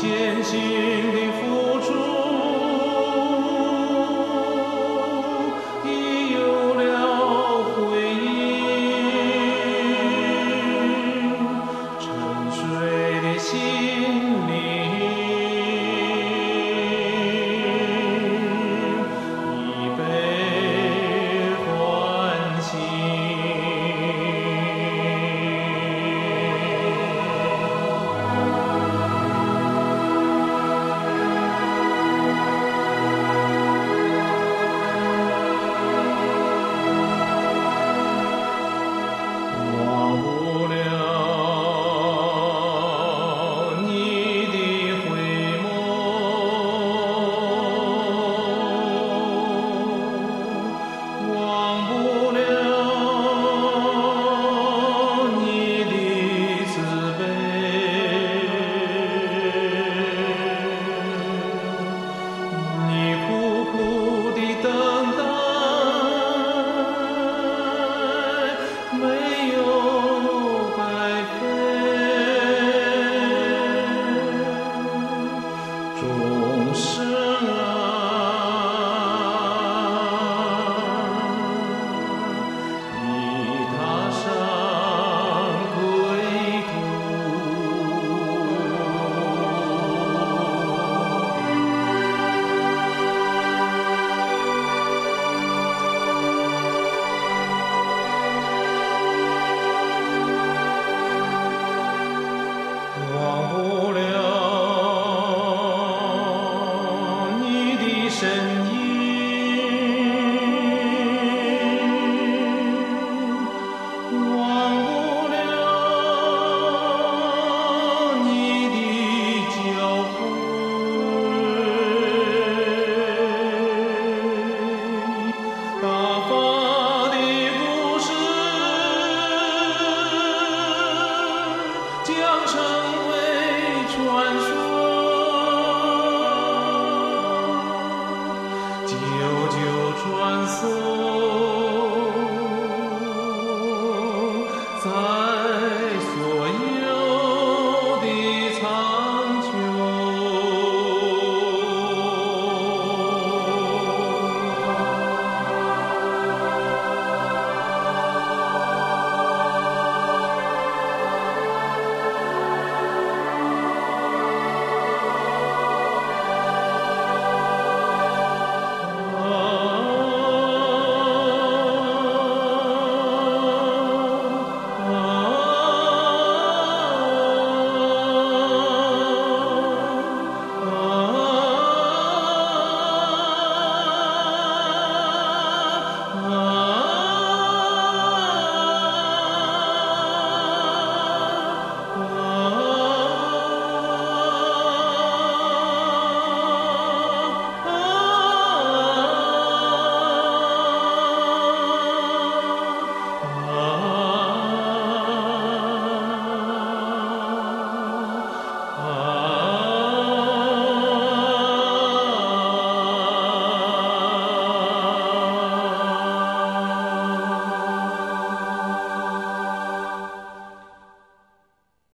前行的